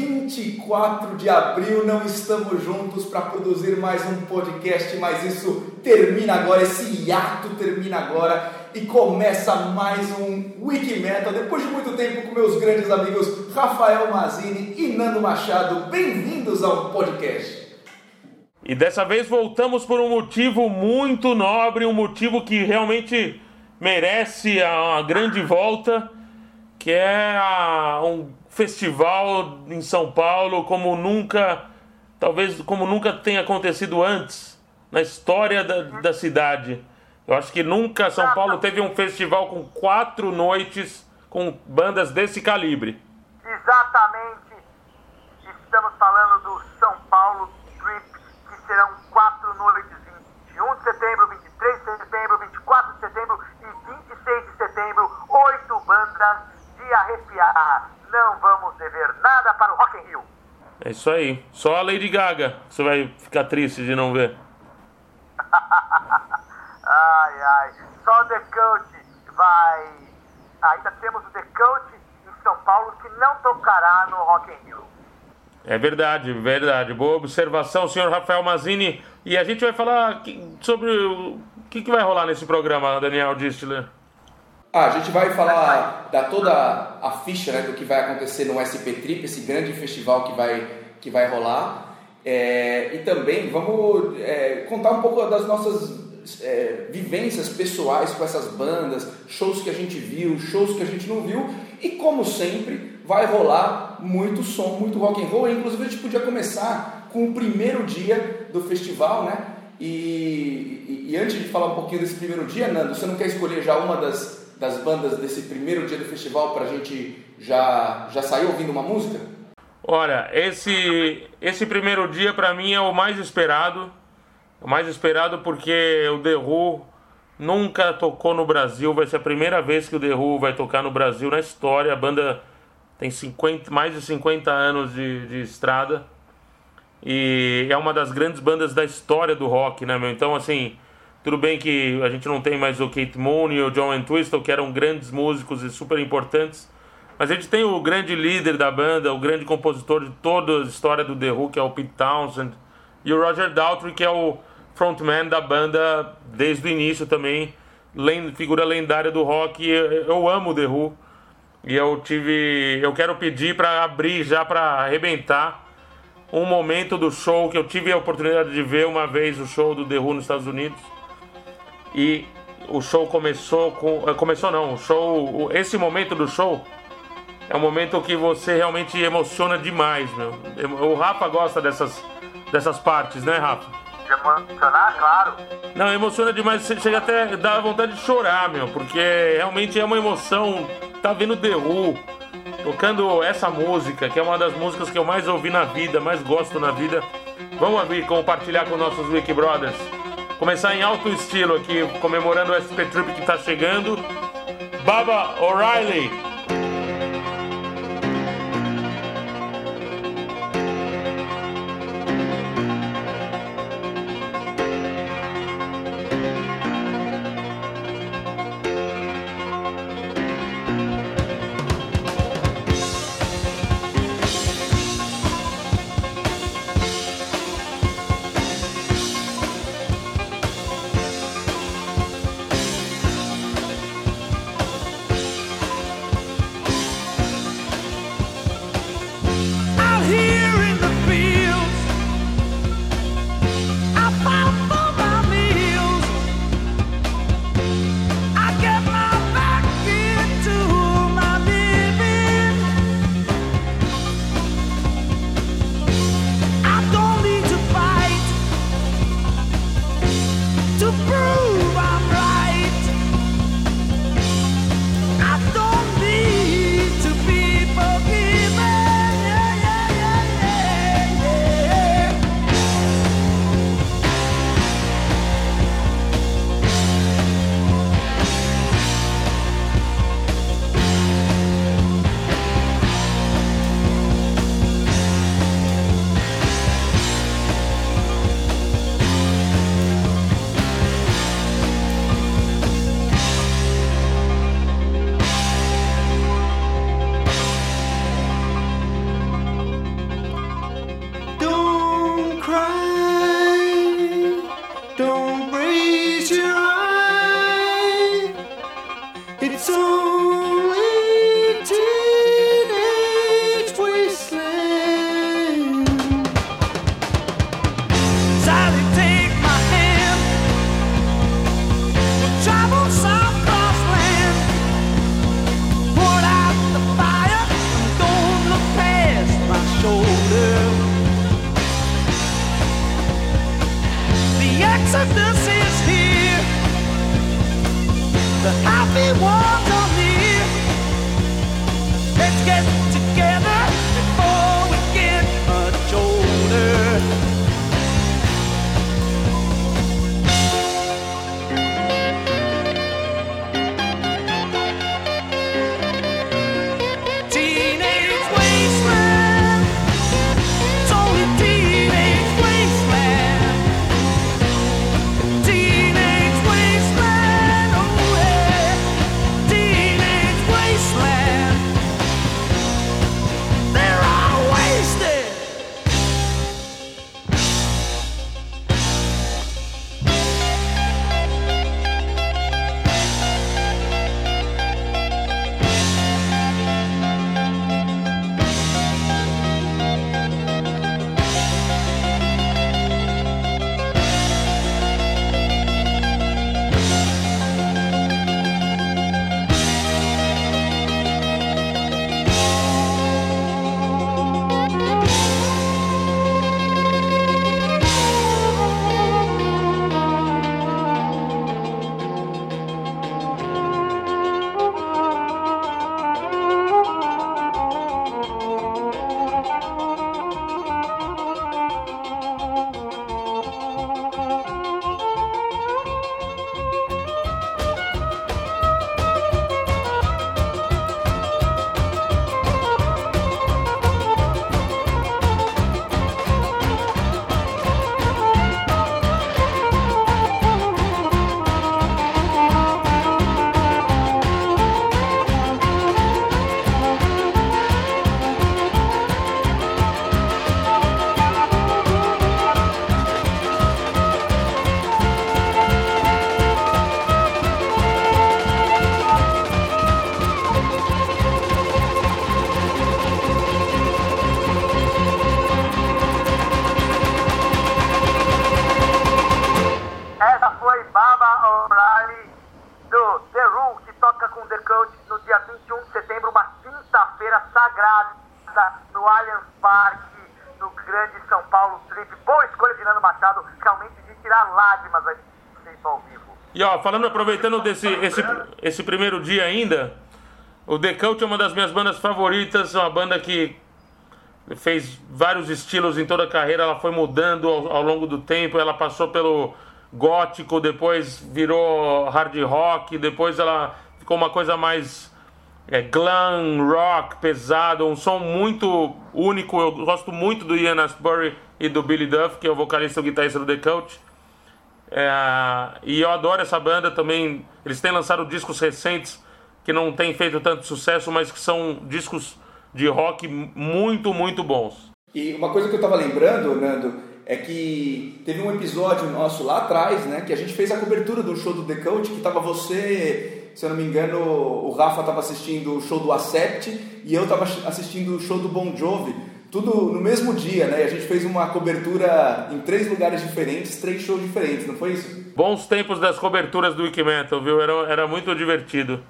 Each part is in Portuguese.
24 de abril não estamos juntos para produzir mais um podcast, mas isso termina agora, esse hiato termina agora e começa mais um Wiki. Depois de muito tempo com meus grandes amigos Rafael Mazini e Nando Machado, bem-vindos ao podcast. E dessa vez voltamos por um motivo muito nobre, um motivo que realmente merece uma grande volta, que é a, um festival em São Paulo como nunca, talvez como nunca tenha acontecido antes na história da, da cidade. Eu acho que nunca São Paulo teve um festival com quatro noites com bandas desse calibre. Exatamente. Estamos falando do São Paulo Trip, que serão quatro noites, 21 de setembro, 23 de setembro, 24 de setembro e 26 de setembro, oito bandas de arrepiar. Não vamos dever nada para o Rock in Rio. É isso aí. Só a Lady Gaga você vai ficar triste de não ver. ai, ai. Só o The Coach vai... Ainda temos o The Coach em São Paulo que não tocará no Rock in Rio. É verdade, verdade. Boa observação, senhor Rafael Mazini. E a gente vai falar sobre o que, que vai rolar nesse programa, Daniel Distler. Ah, a gente vai falar da toda a ficha né, do que vai acontecer no SP Trip, esse grande festival que vai, que vai rolar. É, e também vamos é, contar um pouco das nossas é, vivências pessoais com essas bandas, shows que a gente viu, shows que a gente não viu. E como sempre, vai rolar muito som, muito rock and roll. Inclusive a gente podia começar com o primeiro dia do festival, né? E, e, e, antes de falar um pouquinho desse primeiro dia, Nando, você não quer escolher já uma das, das bandas desse primeiro dia do festival para a gente já, já sair ouvindo uma música? Olha, esse, esse primeiro dia para mim é o mais esperado. O mais esperado porque o Who nunca tocou no Brasil. Vai ser a primeira vez que o Who vai tocar no Brasil na história. A banda tem 50, mais de 50 anos de, de estrada. E é uma das grandes bandas da história do rock, né, meu? Então, assim, tudo bem que a gente não tem mais o Kate Moon e o John Entwistle, que eram grandes músicos e super importantes. Mas a gente tem o grande líder da banda, o grande compositor de toda a história do The Who, que é o Pete Townsend. E o Roger Daltrey, que é o frontman da banda desde o início também. Figura lendária do rock. Eu amo The Who. E eu tive. Eu quero pedir para abrir já para arrebentar um momento do show que eu tive a oportunidade de ver uma vez o show do The Who nos Estados Unidos. E o show começou com. Eh, começou não, o show. Esse momento do show é um momento que você realmente emociona demais, meu. O Rafa gosta dessas, dessas partes, né, Rafa? De emocionar, claro. Não, emociona demais, chega até dar vontade de chorar, meu, porque realmente é uma emoção. Tá vendo The Who tocando essa música, que é uma das músicas que eu mais ouvi na vida, mais gosto na vida. Vamos abrir, compartilhar com nossos Wiki Brothers. Começar em alto estilo aqui, comemorando o SP Trip que tá chegando. Baba O'Reilly. Falando, aproveitando desse esse, esse primeiro dia ainda, o The Cult é uma das minhas bandas favoritas, uma banda que fez vários estilos em toda a carreira, ela foi mudando ao, ao longo do tempo, ela passou pelo gótico, depois virou hard rock, depois ela ficou uma coisa mais é, glam rock, pesado, um som muito único. Eu gosto muito do Ian Astbury e do Billy Duff, que é o vocalista e o guitarrista do The Cult. É, e eu adoro essa banda também. Eles têm lançado discos recentes que não têm feito tanto sucesso, mas que são discos de rock muito, muito bons. E uma coisa que eu tava lembrando, Nando, é que teve um episódio nosso lá atrás, né, que a gente fez a cobertura do show do The Coach, que tava você, se eu não me engano, o Rafa tava assistindo o show do Acept e eu tava assistindo o show do Bon Jovi, tudo no mesmo dia, né? E a gente fez uma cobertura em três lugares diferentes, três shows diferentes, não foi isso? Bons tempos das coberturas do Wiki Metal, viu? Era, era muito divertido.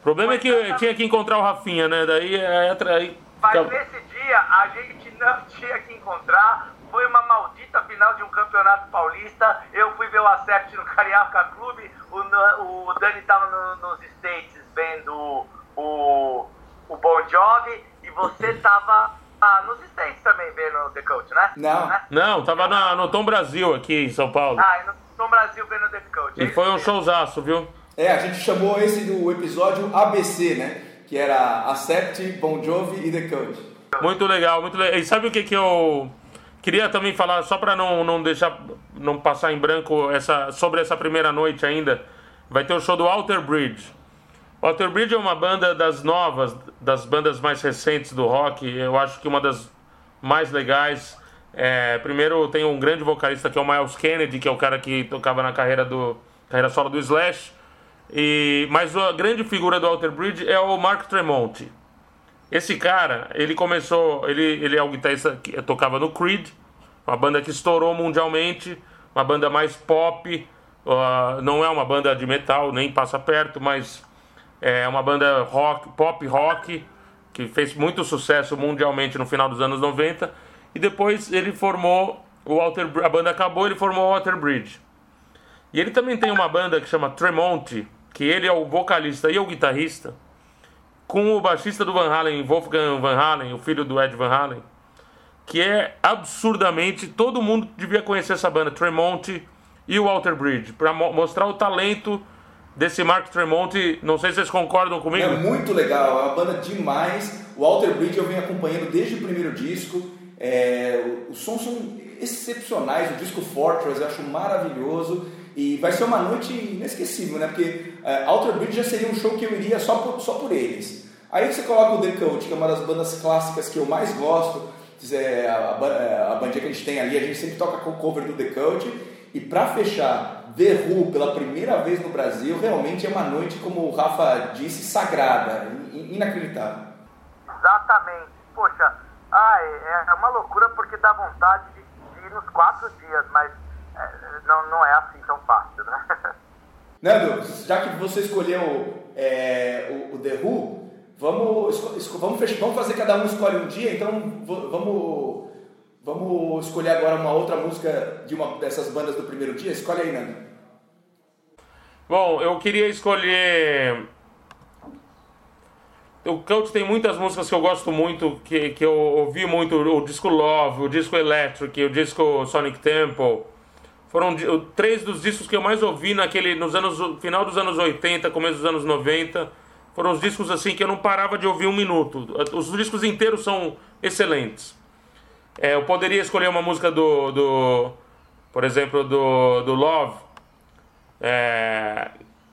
O problema é que eu tinha que encontrar o Rafinha, né? Daí é. aí, Mas nesse dia a gente não tinha que encontrar. Foi uma maldita final de um campeonato paulista. Eu fui ver o Acept no Carioca Clube. O, o Dani tava no- nos States vendo o, o Bon Jovi. E você tava ah, nos States também vendo The Coach, né? Não. Né? Não, tava na- no Tom Brasil aqui em São Paulo. Ah, e no Tom Brasil vendo o The Coach. é E foi um showzaço, viu? É, a gente chamou esse do episódio ABC, né? Que era Acept, Bon Jovi e The Coach. Muito legal, muito legal. E sabe o que que eu queria também falar, só para não, não deixar, não passar em branco essa, sobre essa primeira noite ainda, vai ter o show do Alter Bridge. O Alter Bridge é uma banda das novas, das bandas mais recentes do rock, eu acho que uma das mais legais. É, primeiro tem um grande vocalista que é o Miles Kennedy, que é o cara que tocava na carreira do carreira solo do Slash. E, mas a grande figura do Alter Bridge é o Mark Tremonti. Esse cara, ele começou, ele, ele é o guitarrista que tocava no Creed, uma banda que estourou mundialmente, uma banda mais pop, ah, não é uma banda de metal, nem passa perto, mas é uma banda rock, pop rock, que fez muito sucesso mundialmente no final dos anos 90, e depois ele formou o Alter, a banda acabou, ele formou o Alter Bridge. E ele também tem uma banda que chama Tremonti, que ele é o vocalista e o guitarrista, com o baixista do Van Halen, Wolfgang Van Halen, o filho do Ed Van Halen, que é absurdamente. Todo mundo devia conhecer essa banda, Tremonti e o Walter Bridge, para mo mostrar o talento desse Mark Tremonti. Não sei se vocês concordam comigo. É muito legal, é uma banda demais. O Walter Bridge eu venho acompanhando desde o primeiro disco. É, os sons são excepcionais, o disco Fortress eu acho maravilhoso. E vai ser uma noite inesquecível, né? Porque é, Alter Bridge já seria um show que eu iria só por, só por eles. Aí você coloca o The Cult, que é uma das bandas clássicas que eu mais gosto, é, a, a, a bandinha que a gente tem ali, a gente sempre toca com cover do The Cult. E para fechar, The Who pela primeira vez no Brasil, realmente é uma noite, como o Rafa disse, sagrada, inacreditável. Exatamente. Poxa, ai, é uma loucura porque dá vontade de, de ir nos quatro dias, mas é, não, não é assim tão fácil, né? Nando, já que você escolheu é, o, o, The Who, vamos, vamos, fechar, vamos fazer cada um escolhe um dia, então vamos, vamos escolher agora uma outra música de uma dessas bandas do primeiro dia. Escolhe aí, Nando. Bom, eu queria escolher. O Cult tem muitas músicas que eu gosto muito, que, que eu ouvi muito: o disco Love, o disco Electric, o disco Sonic Temple. Foram três dos discos que eu mais ouvi naquele, nos anos, final dos anos 80, começo dos anos 90. Foram os discos assim que eu não parava de ouvir um minuto. Os discos inteiros são excelentes. É, eu poderia escolher uma música do, do por exemplo, do, do Love, é,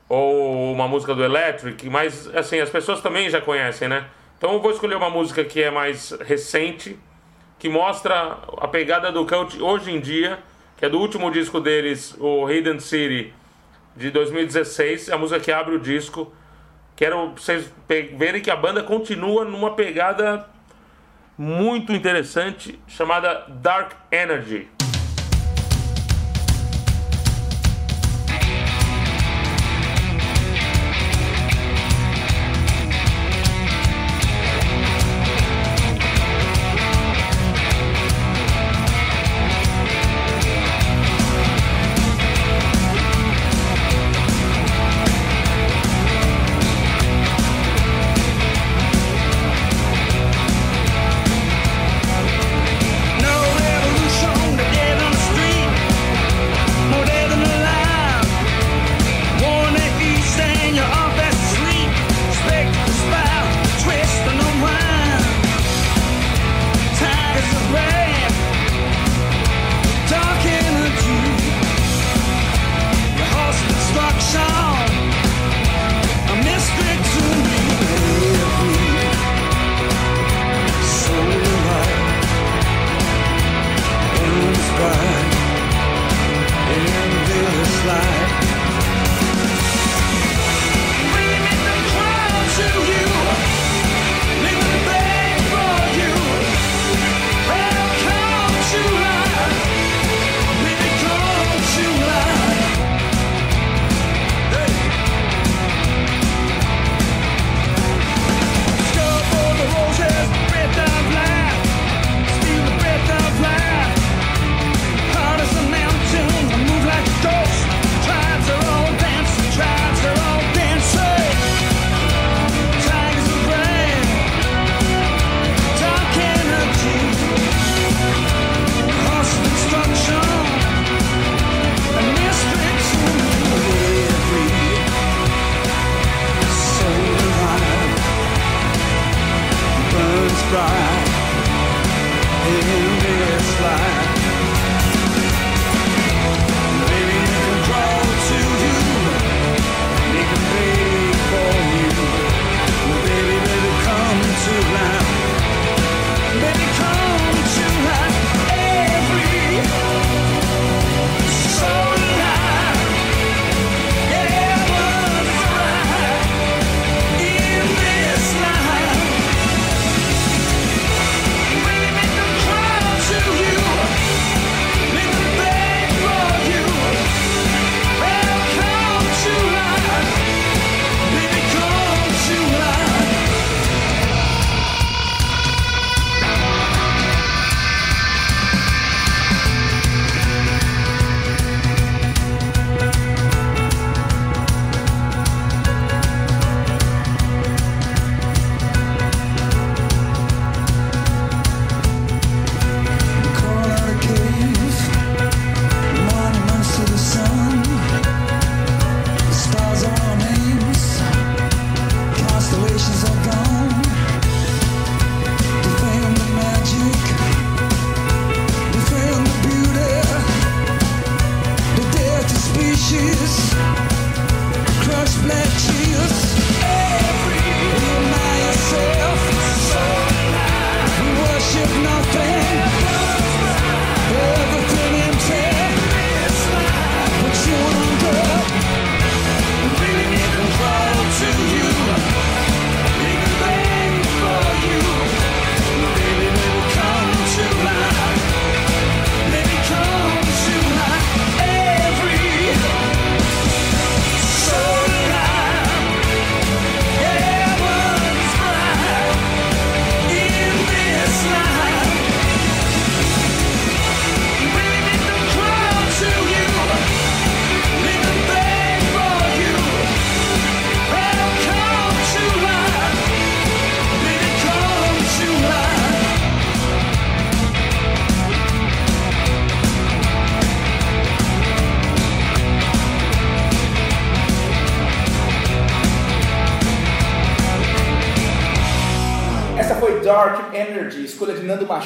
ou uma música do Electric, mas assim, as pessoas também já conhecem, né? Então eu vou escolher uma música que é mais recente, que mostra a pegada do Cult hoje em dia que é do último disco deles, o Hidden City, de 2016, a música que abre o disco. Quero vocês verem que a banda continua numa pegada muito interessante chamada Dark Energy.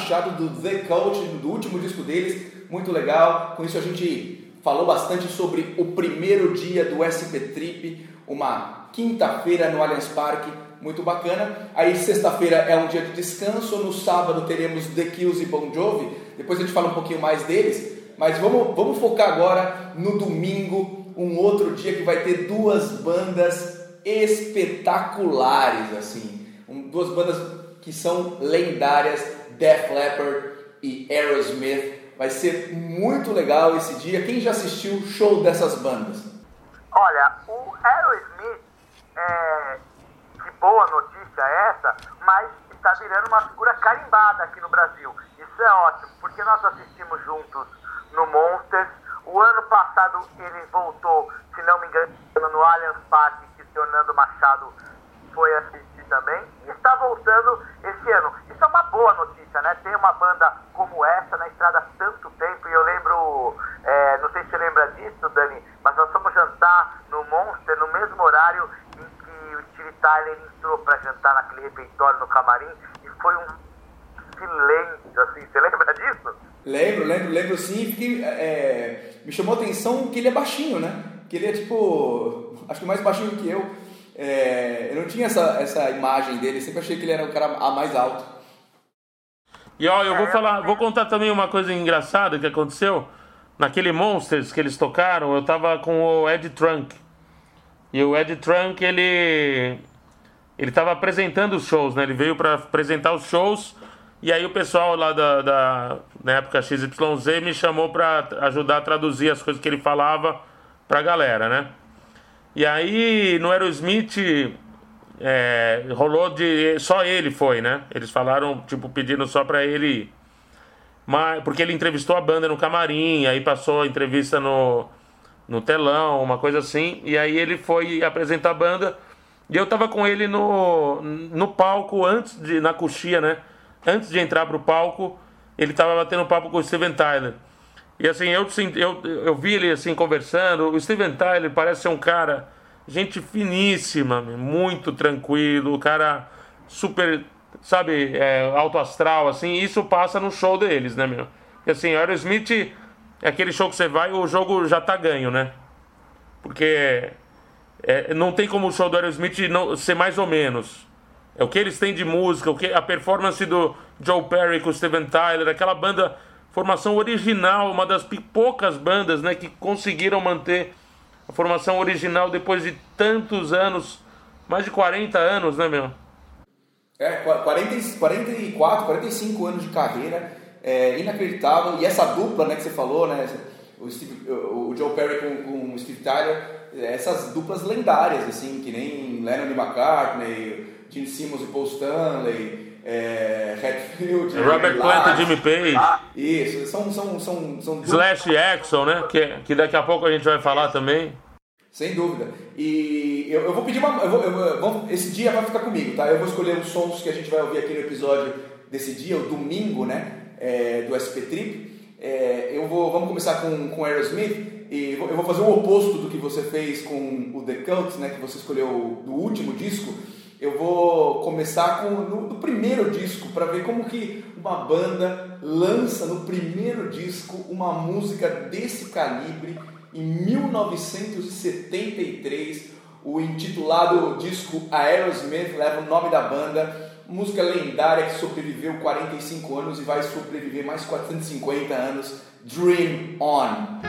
Machado do The Coach, do último disco deles, muito legal. Com isso a gente falou bastante sobre o primeiro dia do SP Trip, uma quinta-feira no Allianz Parque, muito bacana. Aí sexta-feira é um dia de descanso, no sábado teremos The Kills e Bon Jovi, depois a gente fala um pouquinho mais deles, mas vamos, vamos focar agora no domingo, um outro dia que vai ter duas bandas espetaculares, assim, um, duas bandas que são lendárias, Def Leppard e Aerosmith. Vai ser muito legal esse dia. Quem já assistiu o show dessas bandas? Olha, o Aerosmith, é, que boa notícia é essa, mas está virando uma figura carimbada aqui no Brasil. Isso é ótimo, porque nós assistimos juntos no Monsters. O ano passado ele voltou, se não me engano, no Allianz Parque, que o senhor Nando Machado foi assistir também. E está voltando esse ano. Isso é uma boa notícia, né? Ter uma banda como essa na estrada há tanto tempo. E eu lembro, é, não sei se você lembra disso, Dani, mas nós fomos jantar no Monster no mesmo horário em que o Steve Tyler entrou para jantar naquele refeitório no camarim. E foi um silêncio, assim. Você lembra disso? Lembro, lembro, lembro sim. Fiquei, é, me chamou a atenção que ele é baixinho, né? Que ele é tipo, acho que mais baixinho que eu. É, eu não tinha essa, essa imagem dele, sempre achei que ele era o cara a mais alto. E ó, eu vou falar, vou contar também uma coisa engraçada que aconteceu. Naquele Monsters que eles tocaram, eu tava com o Ed Trunk. E o Ed Trunk, ele ele tava apresentando os shows, né? Ele veio para apresentar os shows e aí o pessoal lá da, da na época XYZ me chamou para ajudar a traduzir as coisas que ele falava pra galera, né? E aí no Aerosmith é, rolou de. Só ele foi, né? Eles falaram, tipo, pedindo só pra ele. Mas, porque ele entrevistou a banda no camarim, aí passou a entrevista no, no telão, uma coisa assim. E aí ele foi apresentar a banda. E eu tava com ele no, no palco antes de. na coxia, né? Antes de entrar pro palco, ele tava batendo papo com o Steven Tyler. E assim, eu, eu, eu vi ele assim conversando. O Steven Tyler parece ser um cara, gente finíssima, muito tranquilo, cara super, sabe, é, alto astral, assim. Isso passa no show deles, né, meu? E assim, o Aerosmith é aquele show que você vai o jogo já tá ganho, né? Porque é, não tem como o show do Aerosmith não, ser mais ou menos. É o que eles têm de música, o que a performance do Joe Perry com o Steven Tyler, aquela banda formação original, uma das poucas bandas né, que conseguiram manter a formação original depois de tantos anos, mais de 40 anos, né, meu? É, 40, 44, 45 anos de carreira, é inacreditável. E essa dupla né, que você falou, né, o, Steve, o Joe Perry com, com o Steve Tyler, essas duplas lendárias, assim, que nem Lennon e McCartney, Gene Simmons e Paul Stanley, é, Hatfield, Robert Plant e Jimmy Page. Isso, são, são, são, são Slash Axel, né? Que, que daqui a pouco a gente vai falar também. Sem dúvida. E eu, eu vou pedir uma. Eu vou, eu vou, esse dia vai ficar comigo, tá? Eu vou escolher os sons que a gente vai ouvir aqui no episódio desse dia, o domingo, né? É, do SP Trip. É, eu vou, vamos começar com, com Aerosmith e eu vou fazer o oposto do que você fez com o The Cult, né? Que você escolheu do último disco. Eu vou começar com no, primeiro disco para ver como que uma banda lança no primeiro disco uma música desse calibre em 1973. O intitulado disco Aerosmith leva o nome da banda, música lendária que sobreviveu 45 anos e vai sobreviver mais 450 anos. Dream On.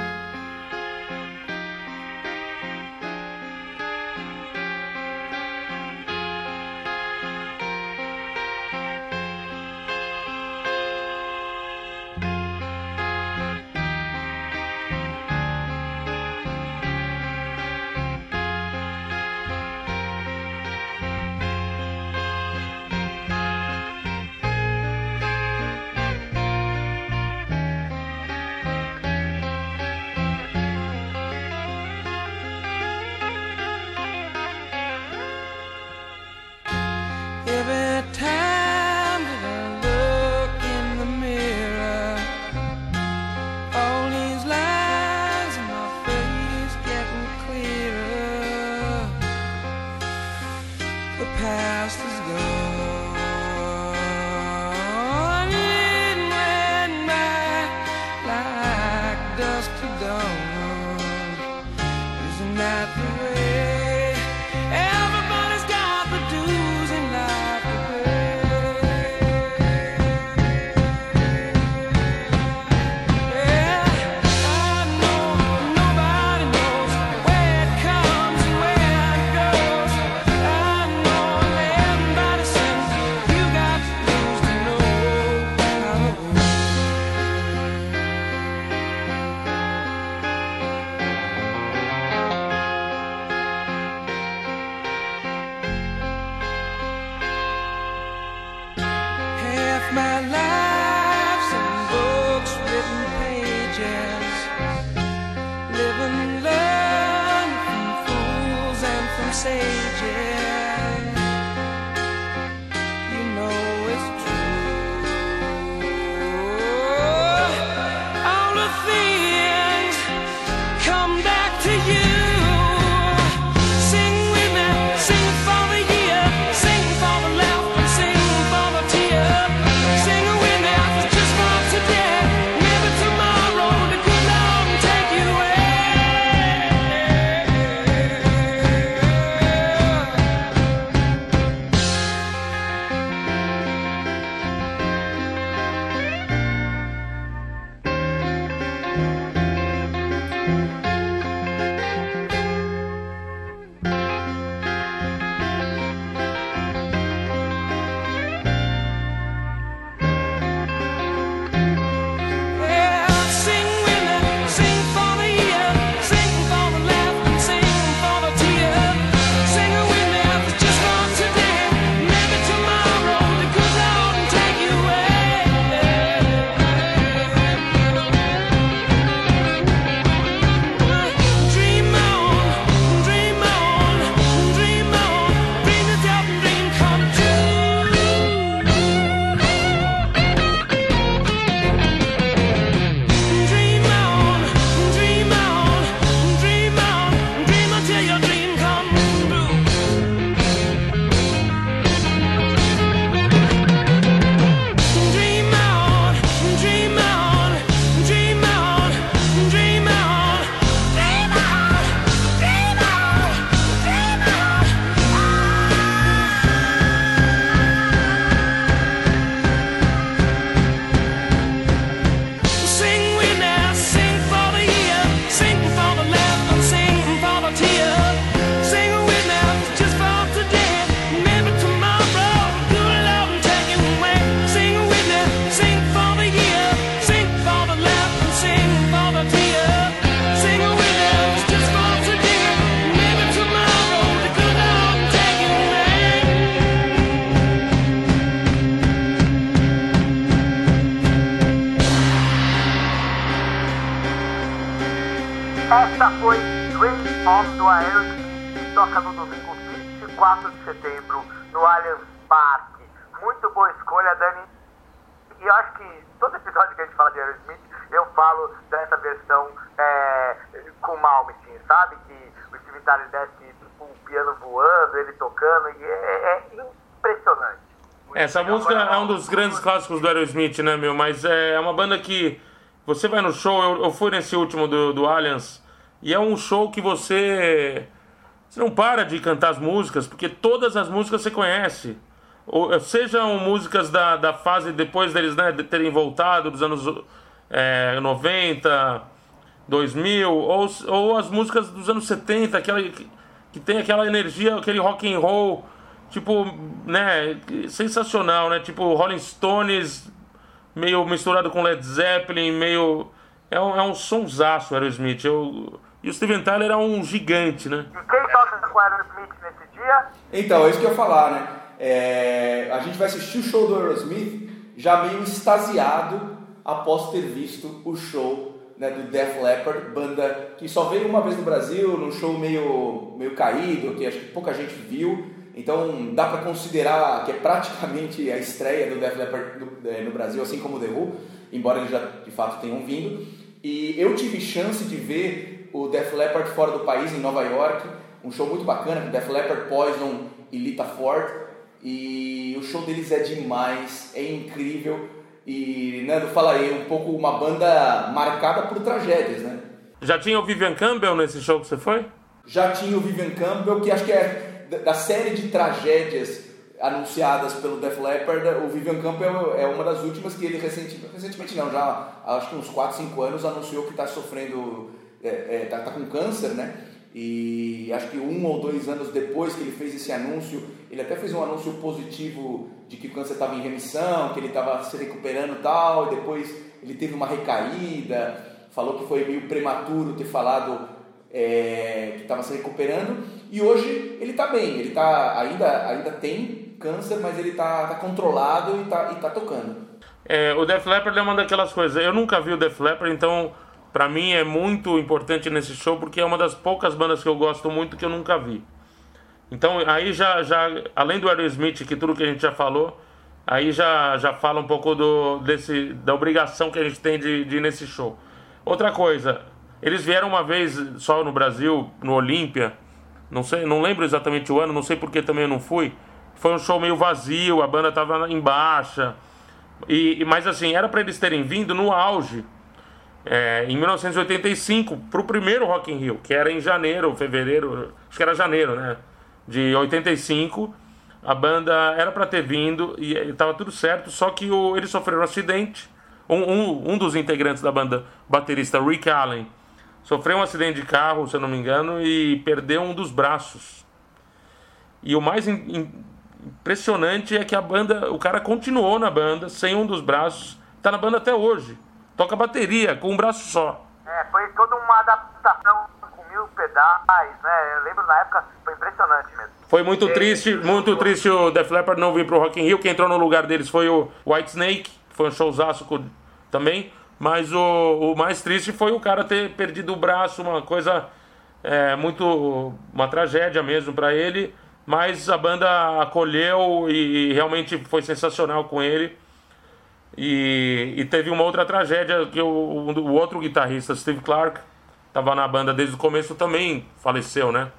Dani. E eu acho que todo episódio que a gente fala de Aerosmith, eu falo dessa versão é, com Malmsteen, sabe? Que o Steve Tyler desce tipo, o piano voando, ele tocando, e é, é impressionante. Essa música é um dos grandes clássicos do Aerosmith, né, meu? Mas é uma banda que você vai no show, eu, eu fui nesse último do, do Allianz, e é um show que você. Você não para de cantar as músicas, porque todas as músicas você conhece. Ou, sejam músicas da, da fase depois deles né, de terem voltado, dos anos é, 90, 2000, ou, ou as músicas dos anos 70, aquela, que, que tem aquela energia, aquele rock and roll, tipo, né, sensacional, né? Tipo Rolling Stones, meio misturado com Led Zeppelin, meio... É um, é um sonsaço, Aerosmith. Eu, e o Steven Tyler é um gigante, né? E quem toca com o Aerosmith nesse dia? Então, é isso que eu ia falar, né? É, a gente vai assistir o show do Aerosmith já meio extasiado após ter visto o show né, do Def Leppard, banda que só veio uma vez no Brasil, num show meio, meio caído, que acho que pouca gente viu. Então dá para considerar que é praticamente a estreia do Def Leppard no, é, no Brasil, assim como o The Who, embora eles já de fato tenham vindo. E eu tive chance de ver o Def Leppard fora do país, em Nova York, um show muito bacana, com Def Leppard, Poison e Lita Ford. E o show deles é demais, é incrível. E, Nando, fala aí, um pouco uma banda marcada por tragédias, né? Já tinha o Vivian Campbell nesse show que você foi? Já tinha o Vivian Campbell, que acho que é da- série de tragédias anunciadas pelo Def Leppard, o Vivian Campbell é uma das últimas que ele recentemente, recentemente não, já acho que uns 4, 5 anos anunciou que está sofrendo, é, é, tá, tá com câncer, né? E acho que um ou dois anos depois que ele fez esse anúncio, ele até fez um anúncio positivo de que o câncer estava em remissão, que ele estava se recuperando tal, e depois ele teve uma recaída, falou que foi meio prematuro ter falado é, que estava se recuperando e hoje ele está bem, ele tá, ainda, ainda tem câncer, mas ele está tá controlado e está tá tocando. É, o Def Leppard é uma daquelas coisas. Eu nunca vi o Def Leppard, então pra mim é muito importante nesse show porque é uma das poucas bandas que eu gosto muito que eu nunca vi. Então aí já, já além do Aerosmith, que tudo que a gente já falou, aí já, já fala um pouco do, desse, da obrigação que a gente tem de, de ir nesse show. Outra coisa, eles vieram uma vez só no Brasil, no Olímpia, não sei, não lembro exatamente o ano, não sei porque também eu não fui. Foi um show meio vazio, a banda tava em baixa. E- mas assim, era para eles terem vindo no auge, é, em 1985, para o primeiro Rock in Rio, que era em janeiro, fevereiro, acho que era janeiro, né? De 85. A banda era para ter vindo e estava tudo certo, só que o, eles sofreram um acidente. Um, um, um dos integrantes da banda, baterista Rick Allen, sofreu um acidente de carro, se eu não me engano, e perdeu um dos braços. E o mais in- in- impressionante é que a banda, o cara continuou na banda sem um dos braços, tá na banda até hoje. Toca bateria com um braço só. É, foi toda uma adaptação com mil pedais, né? Eu lembro na época, foi impressionante mesmo. Foi muito triste, muito triste o Def Leppard não vir pro Rock in Rio. Quem entrou no lugar deles foi o White Snake, foi um showzaço também. Mas o, o mais triste foi o cara ter perdido o braço, uma coisa é, muito. uma tragédia mesmo para ele. Mas a banda acolheu e, realmente foi sensacional com ele. E, e teve uma outra tragédia que o, o outro guitarrista, Steve Clark, estava na banda desde o começo também faleceu, né?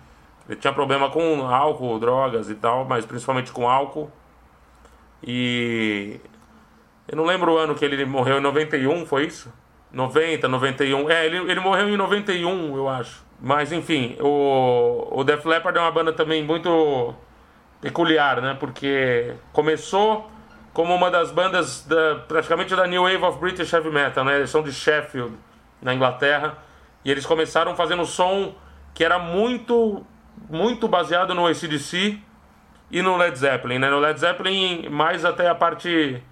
Ele tinha problema com álcool, drogas e tal, mas principalmente com álcool. E eu não lembro o ano que ele morreu, em 91, foi isso? 90, 91. É, ele, ele morreu em 91, eu acho. Mas enfim, o, o Def Leppard é uma banda também muito peculiar, né? Porque começou como uma das bandas da, praticamente da New Wave of British Heavy Metal, né? Eles são de Sheffield, na Inglaterra. E eles começaram fazendo som que era muito, muito baseado no ACDC e no Led Zeppelin, né? No Led Zeppelin, mais até a parte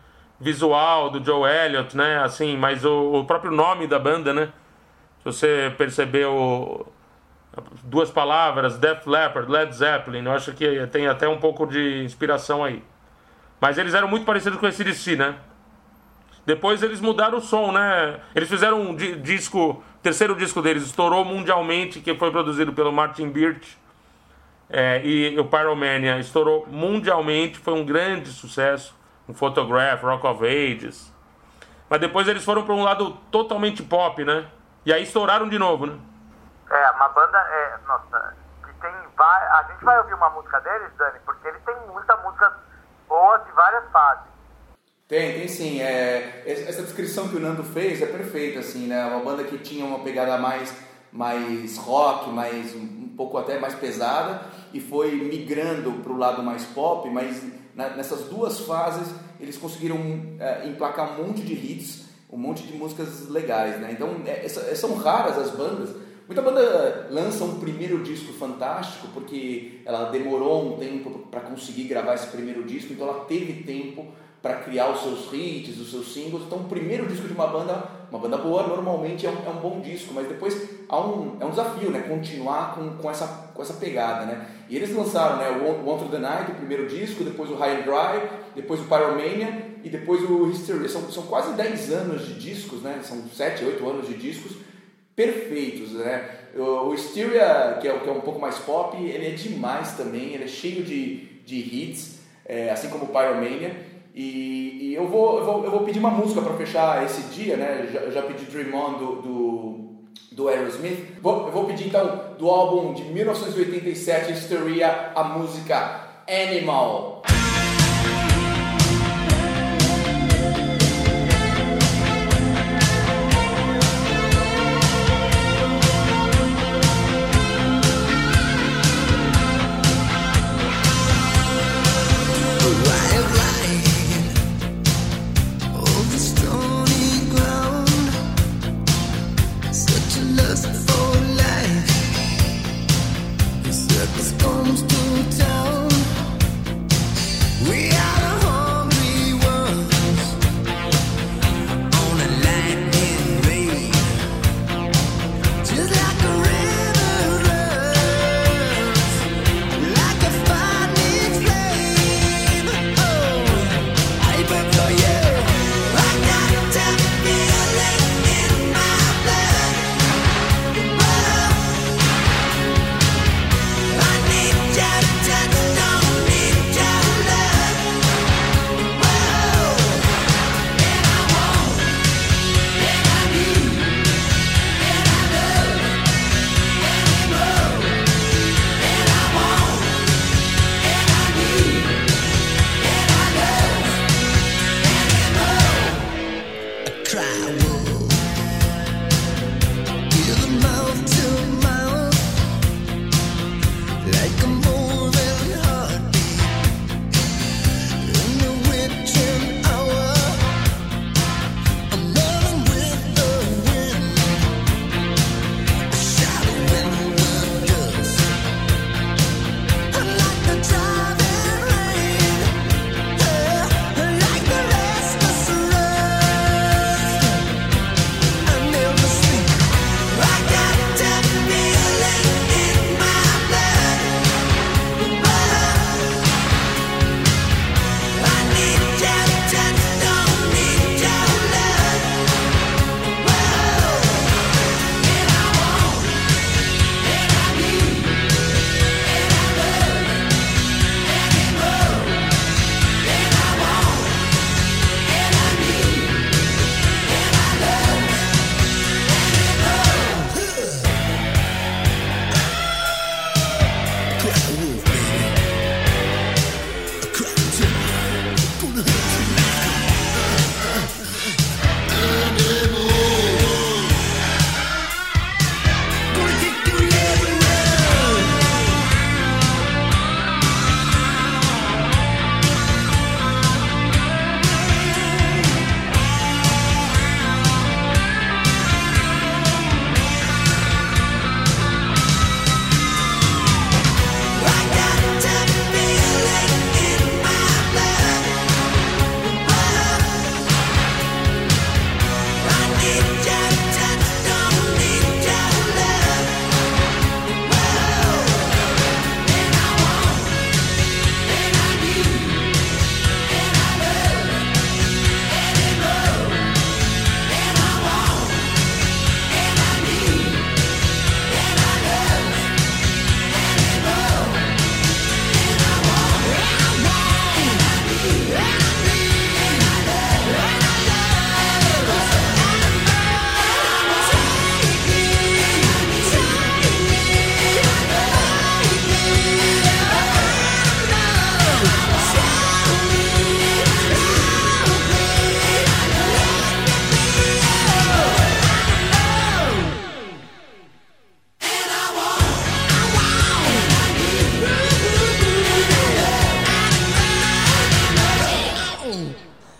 visual do Joe Elliott, né? Assim, mas o, o próprio nome da banda, né? Se você percebeu duas palavras, Def Leppard, Led Zeppelin, eu acho que tem até um pouco de inspiração aí. Mas eles eram muito parecidos com esse DC, né? Depois eles mudaram o som, né? Eles fizeram um di- disco, terceiro disco deles estourou mundialmente, que foi produzido pelo Martin Birch. É, e o Pyromania estourou mundialmente, foi um grande sucesso. Um Photograph, Rock of Ages. Mas depois eles foram para um lado totalmente pop, né? E aí estouraram de novo, né? É, uma banda, é, nossa, que tem vai, A gente vai ouvir uma música deles, Dani, porque eles têm muita música boa de várias fases. Tem, tem sim. É, essa descrição que o Nando fez é perfeita, assim, né? Uma banda que tinha uma pegada mais, mais rock, mais um pouco até mais pesada e foi migrando para o lado mais pop, mas na- nessas duas fases eles conseguiram é, emplacar um monte de hits, um monte de músicas legais, né? Então é, essa- são raras as bandas. Muita banda lança um primeiro disco fantástico porque ela demorou um tempo para conseguir gravar esse primeiro disco, então ela teve tempo para criar os seus hits, os seus singles. Então, o primeiro disco de uma banda, uma banda boa, normalmente é um, é um bom disco, mas depois há um, é um desafio, né? Continuar com, com, essa, com essa pegada, né? E eles lançaram, né? O One Through the Night, o primeiro disco, depois o High and Dry, depois o Pyromania e depois o Hysteria. São, são quase 10 anos de discos, né? São 7, 8 anos de discos perfeitos, né? O, Hysteria, que é, que é um pouco mais pop, ele é demais também, ele é cheio de, de hits, é, assim como o Pyromania. E, e eu, vou, eu, vou, eu vou pedir uma música para fechar esse dia, né? Já, já pedi Dream On do, do, do Aerosmith. Vou, eu vou pedir então do álbum de 1987, Hysteria, a música. Animal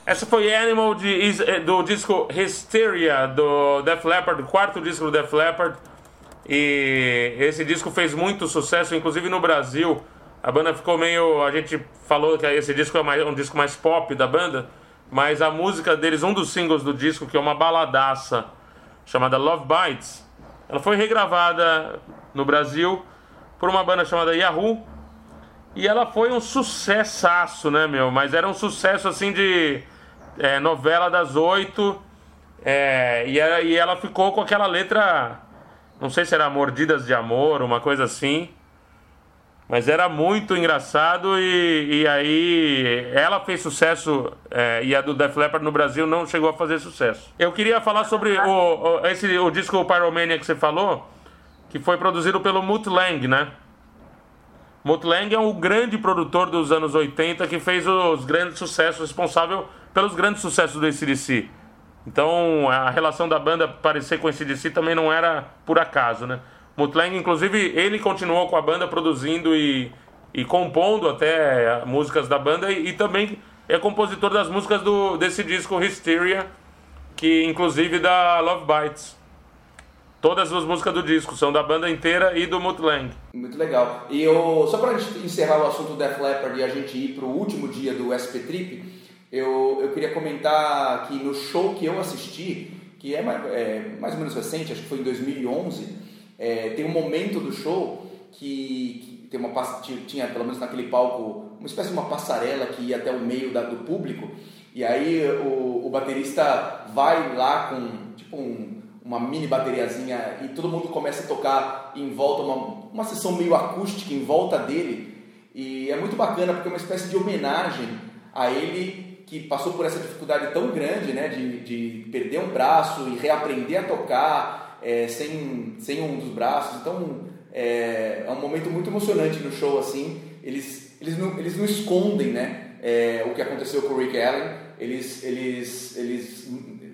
Essa foi Animal de, eh, do disco Hysteria do Def Leppard, quarto disco do Def Leppard. E esse disco fez muito sucesso, inclusive no Brasil. A banda ficou meio. A gente falou que esse disco é mais- um disco mais pop da banda, mas a música deles, um dos singles do disco, que é uma baladaça chamada Love Bites, ela foi regravada no Brasil por uma banda chamada Yahoo. E ela foi um sucessaço, né, meu? Mas era um sucesso assim de é, novela das oito. é, e, era- e ela ficou com aquela letra. Não sei se era Mordidas de Amor, uma coisa assim. Mas era muito engraçado e, e aí ela fez sucesso é, e a do Def Leppard no Brasil não chegou a fazer sucesso. Eu queria falar sobre o, o- esse, o disco Pyromania que você falou, que foi produzido pelo Mutt Lang, né? Mutt Lang é um grande produtor dos anos 80 que fez os grandes sucessos, responsável pelos grandes sucessos do ACDC. Então a relação da banda parecer com o ACDC também não era por acaso, né? Mutt Lang, inclusive, ele continuou com a banda produzindo e, e compondo até músicas da banda e, e também é compositor das músicas do, desse disco Hysteria, que inclusive da Love Bites. Todas as músicas do disco são da banda inteira e do Mutlang. Muito legal. E eu, só gente encerrar o assunto do Def Leppard e a gente ir pro último dia do SP Trip, eu, eu queria comentar que no show que eu assisti, que é é mais ou menos recente, acho que foi em 2011, é, tem um momento do show que, que tem uma, tinha, pelo menos naquele palco, uma espécie de uma passarela que ia até o meio da- do público, e aí o, o baterista vai lá com tipo um, uma mini bateriazinha e todo mundo começa a tocar em volta, uma, uma sessão meio acústica em volta dele, e é muito bacana porque é uma espécie de homenagem a ele que passou por essa dificuldade tão grande, né, de, de perder um braço e reaprender a tocar é, sem, sem um dos braços. Então é, é um momento muito emocionante no show assim. Eles eles não, eles não escondem, né, é, o que aconteceu com o Rick Allen. Eles eles eles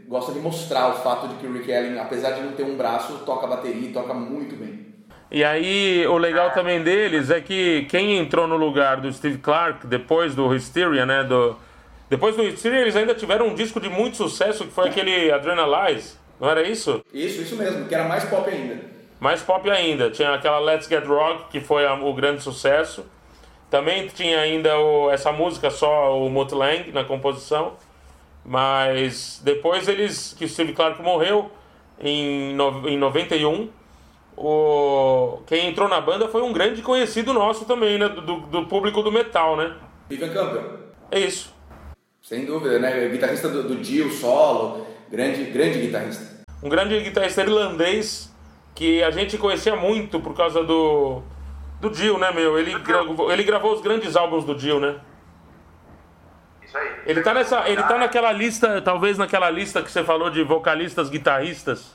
gostam de mostrar o fato de que o Rick Allen, apesar de não ter um braço, toca bateria e toca muito bem. E aí, o legal também deles é que quem entrou no lugar do Steve Clark depois do Hysteria, né? Do, depois do Hysteria, eles ainda tiveram um disco de muito sucesso que foi aquele Adrenalize, não era isso? Isso, isso mesmo, que era mais pop ainda. Mais pop ainda. Tinha aquela Let's Get Rock, que foi a- o grande sucesso. Também tinha ainda o- essa música só, o Mutt Lang, na composição. Mas depois eles, que o Steve Clark morreu em, no, em 91, o, quem entrou na banda foi um grande conhecido nosso também, né? Do, do público do metal, né? Vivian Campbell. É isso. Sem dúvida, né? Guitarrista do, do Dio, solo, grande, grande guitarrista. Um grande guitarrista irlandês que a gente conhecia muito por causa do, do Dio, né, meu? Ele gravou, ele gravou os grandes álbuns do Dio, né? Isso aí. Ele tá, nessa, ele tá naquela lista, talvez naquela lista que você falou de vocalistas, guitarristas.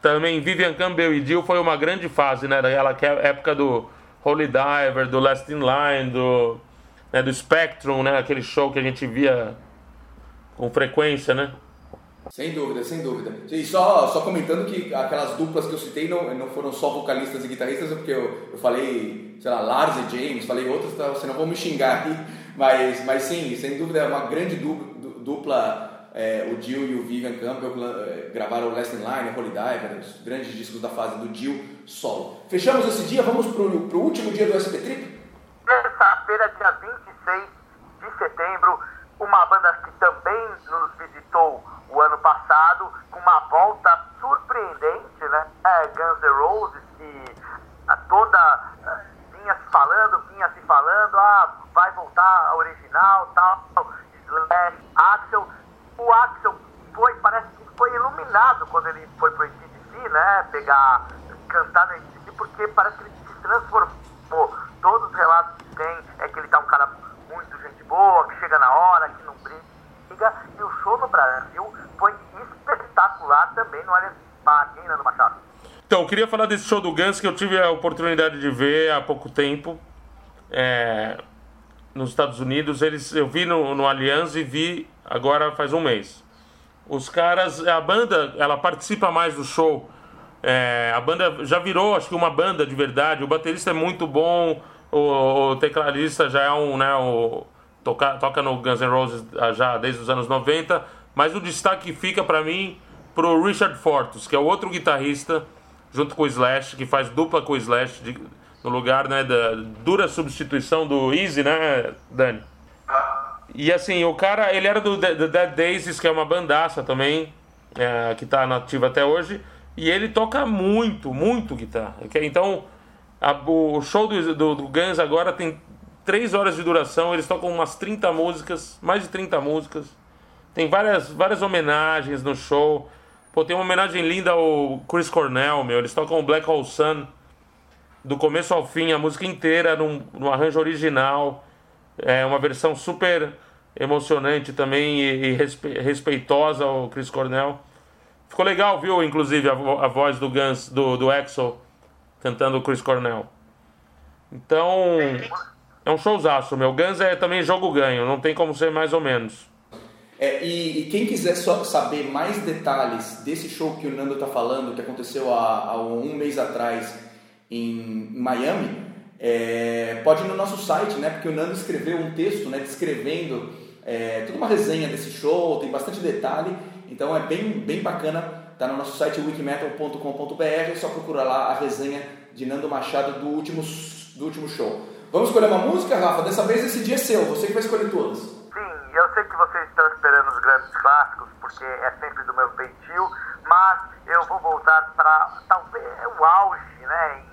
Também Vivian Campbell e Dio foi uma grande fase, né? Daquela que- época do Holy Diver, do Last in Line, do, né, do Spectrum, né? Aquele show que a gente via com frequência, né? Sem dúvida, sem dúvida. E só, só comentando que aquelas duplas que eu citei não, não foram só vocalistas e guitarristas, é porque eu, eu falei, sei lá, Lars e James, falei outros, tá, vocês não vão me xingar aí, mas, mas sim, sem dúvida é uma grande du- du- dupla, é, o Dio e o Vivian Campbell é, gravaram o Last in Line, Holy Diver, os grandes discos da fase do Dio solo. Fechamos esse dia, vamos pro, pro último dia do SP Trip? Terça-feira, dia 26 de setembro, uma banda que também nos visitou o ano passado, com uma volta surpreendente, né? É Guns N' Roses, que ah, toda ah, vinha se falando, vinha se falando, ah, vai voltar a original, tal, Slash, Axel. O Axel foi, parece que foi iluminado quando ele foi pro ACDC, né? Pegar, cantar no ACDC, porque parece que ele se transformou. Todos os relatos que tem é que ele tá um cara muito gente boa, que chega na hora, que não briga. E o show no Brasil foi espetacular também no Allianz Parque, hein, Nando Machado? Então, eu queria falar desse show do Guns que eu tive a oportunidade de ver há pouco tempo é, nos Estados Unidos. Eles, eu vi no, no Allianz e vi agora faz um mês. Os caras, a banda, ela participa mais do show. É, a banda já virou, acho que uma banda de verdade. O baterista é muito bom, o, o tecladista já é um, né, o, toca, toca no Guns N' Roses já desde os anos 90. Mas o destaque fica pra mim pro Richard Fortus, que é o outro guitarrista, junto com o Slash, que faz dupla com o Slash de- no lugar né, da dura substituição do Easy, né, Dani? E assim, o cara, ele era do The, The Dead Daisies, que é uma bandaça também, é, que tá nativa até hoje, e ele toca muito, muito guitarra. Então, a- o show do, do, do Guns agora tem 3 horas de duração, eles tocam umas 30 músicas, mais de 30 músicas. Tem várias, várias homenagens no show. Pô, tem uma homenagem linda ao Chris Cornell, meu. Eles tocam o Black Hole Sun do começo ao fim, a música inteira num, num arranjo original. É uma versão super emocionante também e, e respe- respeitosa ao Chris Cornell. Ficou legal, viu? Inclusive a, a voz do Guns, do, do Axel, cantando o Chris Cornell. Então, é um showzaço, meu. Guns é também jogo ganho, não tem como ser mais ou menos. É, e, e quem quiser só saber mais detalhes desse show que o Nando tá falando, que aconteceu há, há um mês atrás em Miami, é, pode ir no nosso site, né? Porque o Nando escreveu um texto, né? Descrevendo é, toda uma resenha desse show, tem bastante detalhe, então é bem, bem bacana tá no nosso site wikimetal.com.br, é só procurar lá a resenha de Nando Machado do último, do último show. Vamos escolher uma música, Rafa? Dessa vez esse dia é seu, você que vai escolher todas. Eu sei que vocês estão esperando os grandes clássicos, porque é sempre do meu feitio, mas eu vou voltar para talvez o auge, né? Em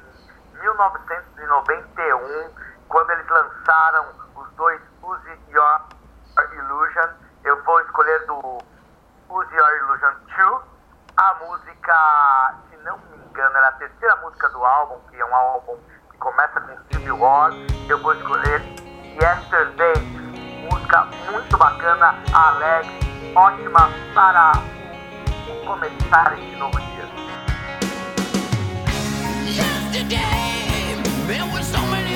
1991, quando eles lançaram os dois Use Your Illusion, eu vou escolher do Use Your Illusion 2, a música, se não me engano, era a terceira música do álbum, que é um álbum que começa com Civil War, eu vou escolher Yesterday, música muito bacana, alegre, ótima para o começar esse novo dia. Yesterday, there were so many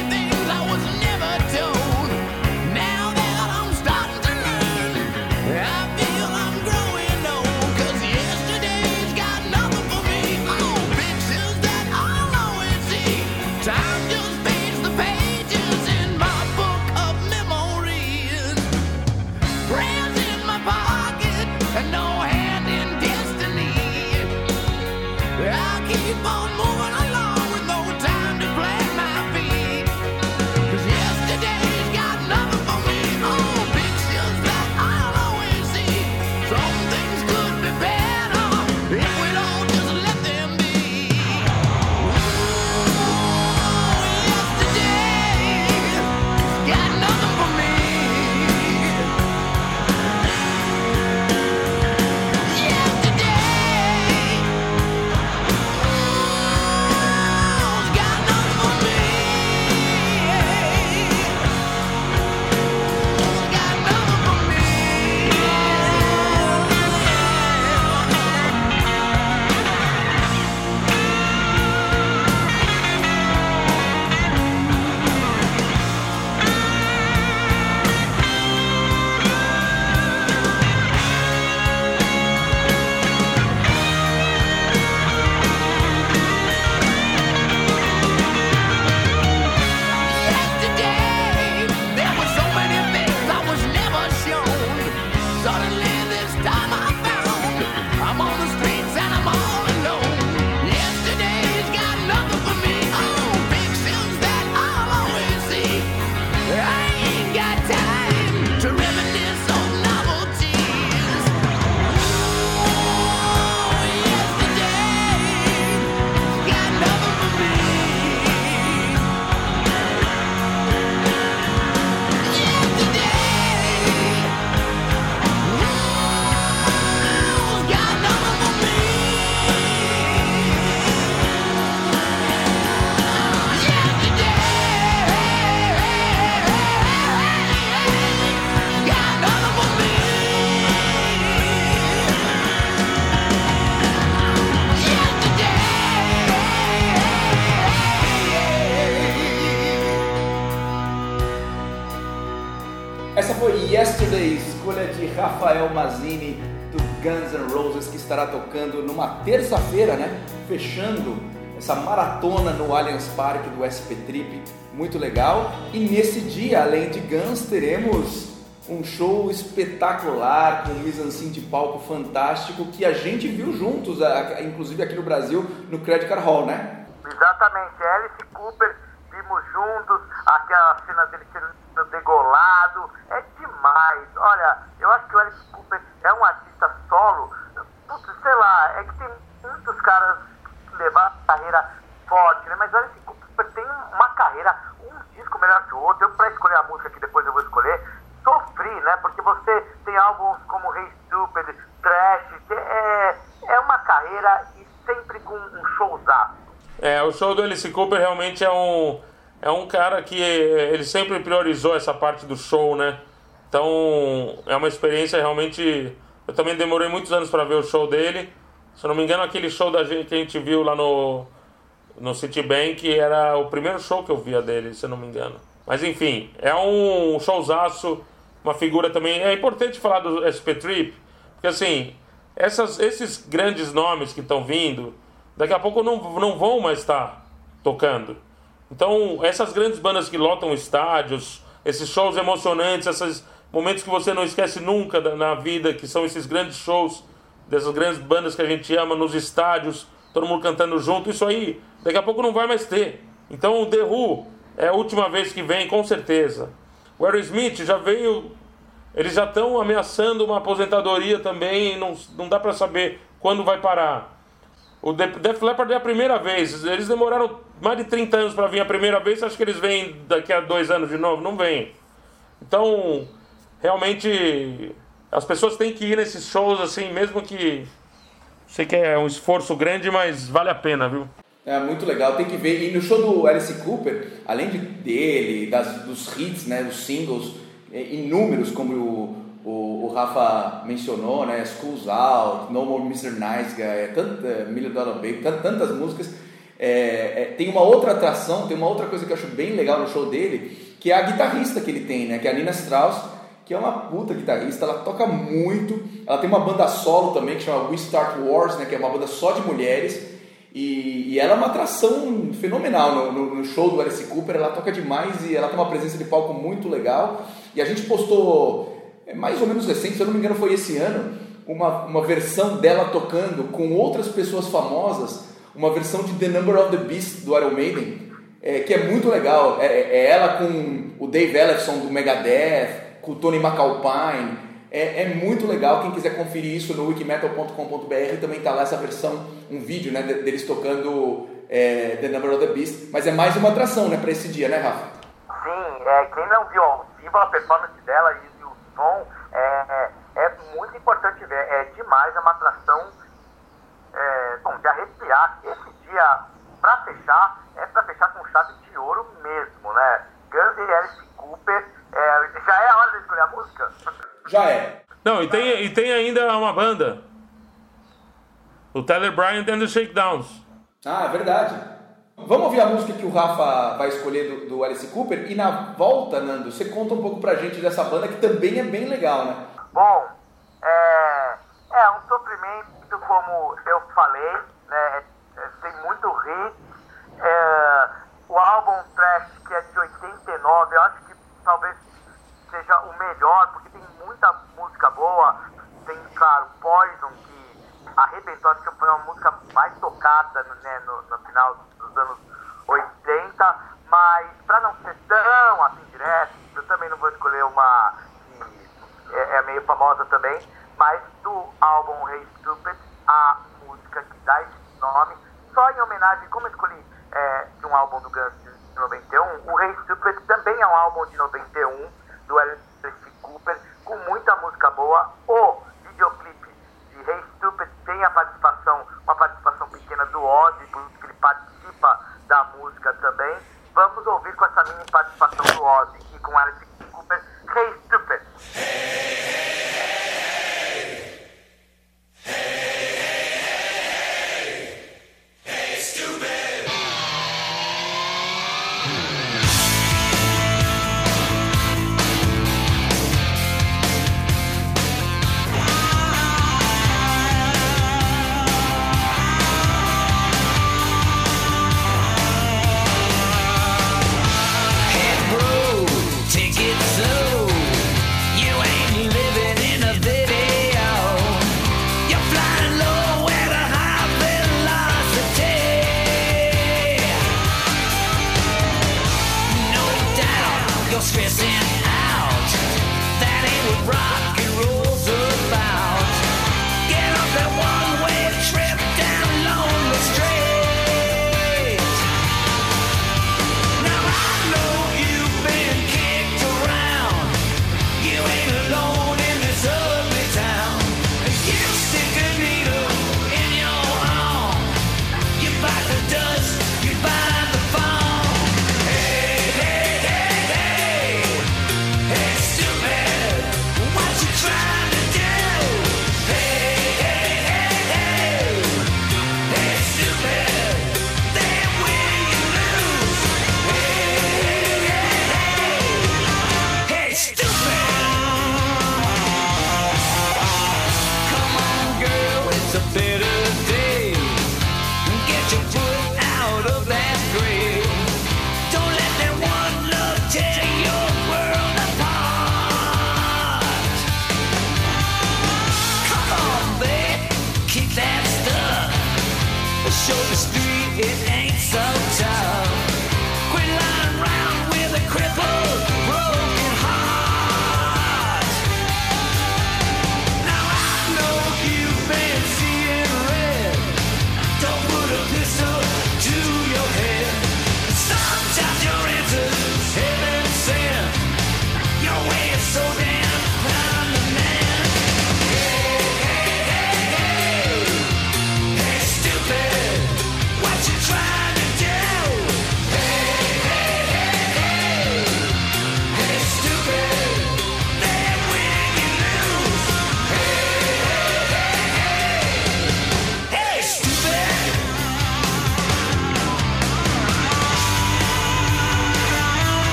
Allianz Parque do SP Trip, muito legal. E nesse dia, além de Guns, teremos um show espetacular, com um mise-en-scène de palco fantástico, que a gente viu juntos, inclusive aqui no Brasil, no Credit Card Hall, né? Exatamente, Alice Cooper, vimos juntos, aquela cena dele sendo degolado, é demais. Olha, eu acho que o Alice Cooper é um artista solo, putz, sei lá, é que tem muitos caras que levaram a carreira forte, né? Mas o Alice Cooper tem uma carreira, um disco melhor que o outro. Eu, pra escolher a música que depois eu vou escolher, sofri, né? Porque você tem álbuns como Hey Stupid, Trash, é, é uma carreira e sempre com um showzaço. É, o show do Alice Cooper realmente é um, é um cara que eh, ele sempre priorizou essa parte do show, né? Então é uma experiência realmente. Eu também demorei muitos anos para ver o show dele. Se eu não me engano, aquele show da gente que a gente viu lá no, no Citibank era o primeiro show que eu via dele, se eu não me engano. Mas enfim, é um showzaço, uma figura também. É importante falar do SP Trip, porque assim, essas, esses grandes nomes que estão vindo, daqui a pouco não, não vão mais estar tocando. Então, essas grandes bandas que lotam estádios, esses shows emocionantes, esses momentos que você não esquece nunca na vida, que são esses grandes shows dessas grandes bandas que a gente ama nos estádios, todo mundo cantando junto, isso aí daqui a pouco não vai mais ter. Então o The Who é a última vez que vem, com certeza. O Aerosmith já veio, eles já estão ameaçando uma aposentadoria também, não, não dá para saber quando vai parar. O De- Def Leppard é a primeira vez. Eles demoraram mais de 30 anos para vir a primeira vez. Acho que eles vêm daqui a dois anos de novo. Não vêm. Então, realmente, as pessoas têm que ir nesses shows assim, mesmo que. Sei que é um esforço grande, mas vale a pena, viu? É muito legal, tem que ver. E no show do Alice Cooper, além de dele, das, dos hits, né, os singles, é, inúmeros, como o, o, o Rafa mencionou, né, Schools Out, No More Mr. Nice Guy, é tanta, Million Dollar Baby, tan- tantas músicas. É, é, tem uma outra atração, tem uma outra coisa que eu acho bem legal no show dele, que é a guitarrista que ele tem, né, que é a Nina Strauss, que é uma puta guitarrista, ela toca muito, ela tem uma banda solo também que chama We Start Wars, né, que é uma banda só de mulheres, e, e ela é uma atração fenomenal no, no- no show do Alice Cooper, ela toca demais e ela tem uma presença de palco muito legal. E a gente postou, é mais ou menos recente, se eu não me engano foi esse ano, uma, uma versão dela tocando com outras pessoas famosas, uma versão de The Number of the Beast do Iron Maiden, é, que é muito legal. É, é ela com o Dave Ellefson do Megadeth, com o Tony McAlpine. É, é muito legal, quem quiser conferir isso no wikimetal.com.br também tá lá essa versão, um vídeo né, de- deles tocando é, The Number of the Beast. Mas é mais uma atração né, para esse dia, né, Rafa? Sim, é, quem não viu ao vivo a performance dela e o som, é, é, é muito importante ver. É demais, é uma atração é, bom, de arrepiar. Esse dia, pra fechar, é pra fechar com chave de ouro mesmo, né? Guns e Alice Cooper, é, já é a hora escolher a música? Já é. Não, e tem, e tem ainda uma banda. O Tyler Bryant and the Shakedowns. Ah, é verdade. Vamos ouvir a música que o Rafa vai escolher do, do Alice Cooper e na volta, Nando, você conta um pouco pra gente dessa banda que também é bem legal, né? Bom, é, é um sofrimento, como eu falei, né? é, tem muito hit. É, o álbum Trash, que é de 89, eu acho que talvez seja o melhor, porque tem muita música boa. Tem, claro, Poison, que arrebentou, acho que foi uma música mais tocada né, no, no final dos anos 80, mas pra não ser tão assim direto, eu também não vou escolher uma que é, é meio famosa também, mas do álbum Hey Stupid, a música que dá esse nome, só em homenagem, como eu escolhi é, de um álbum do Guns de 91, o Hey Stupid também é um álbum de 91, do Alice Cooper, com muita música boa. O videoclipe de Hey Stupid tem a participação, uma participação pequena do Ozzy, por isso que ele participa da música também. Vamos ouvir com essa mini participação do Ozzy e com Alice Cooper, Hey Stupid.